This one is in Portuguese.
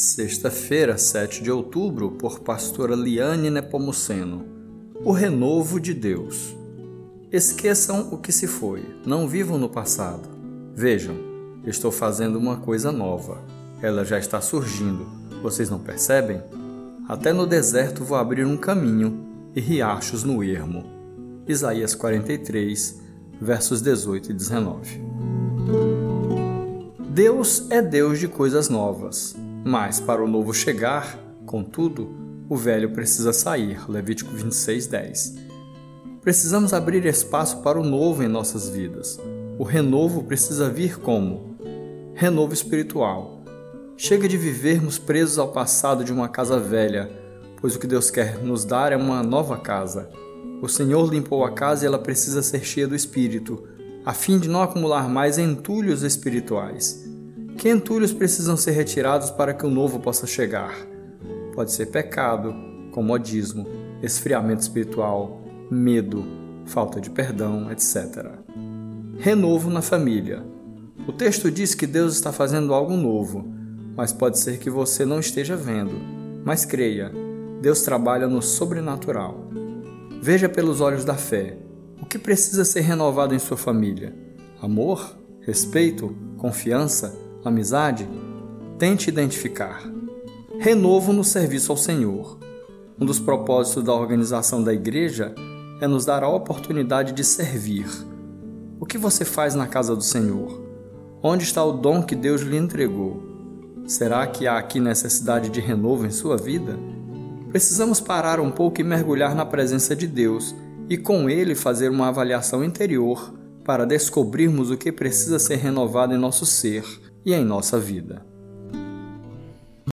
Sexta-feira, 7 de outubro, por pastora Liane Nepomuceno. O renovo de Deus. Esqueçam o que se foi, não vivam no passado. Vejam, estou fazendo uma coisa nova. Ela já está surgindo. Vocês não percebem? Até no deserto vou abrir um caminho e riachos no ermo. Isaías 43, versos 18 e 19. Deus é Deus de coisas novas. Mas para o novo chegar, contudo, o velho precisa sair. Levítico 26, 10. Precisamos abrir espaço para o novo em nossas vidas. O renovo precisa vir como? Renovo espiritual. Chega de vivermos presos ao passado de uma casa velha, pois o que Deus quer nos dar é uma nova casa. O Senhor limpou a casa e ela precisa ser cheia do Espírito, a fim de não acumular mais entulhos espirituais. Que entulhos precisam ser retirados para que o novo possa chegar? Pode ser pecado, comodismo, esfriamento espiritual, medo, falta de perdão, etc. Renovo na família. O texto diz que Deus está fazendo algo novo, mas pode ser que você não esteja vendo. Mas creia, Deus trabalha no sobrenatural. Veja pelos olhos da fé. O que precisa ser renovado em sua família? Amor? Respeito? Confiança? Amizade, tente identificar. Renovo no serviço ao Senhor. Um dos propósitos da organização da igreja é nos dar a oportunidade de servir. O que você faz na casa do Senhor? Onde está o dom que Deus lhe entregou? Será que há aqui necessidade de renovo em sua vida? Precisamos parar um pouco e mergulhar na presença de Deus e com Ele fazer uma avaliação interior para descobrirmos o que precisa ser renovado em nosso ser e em nossa vida.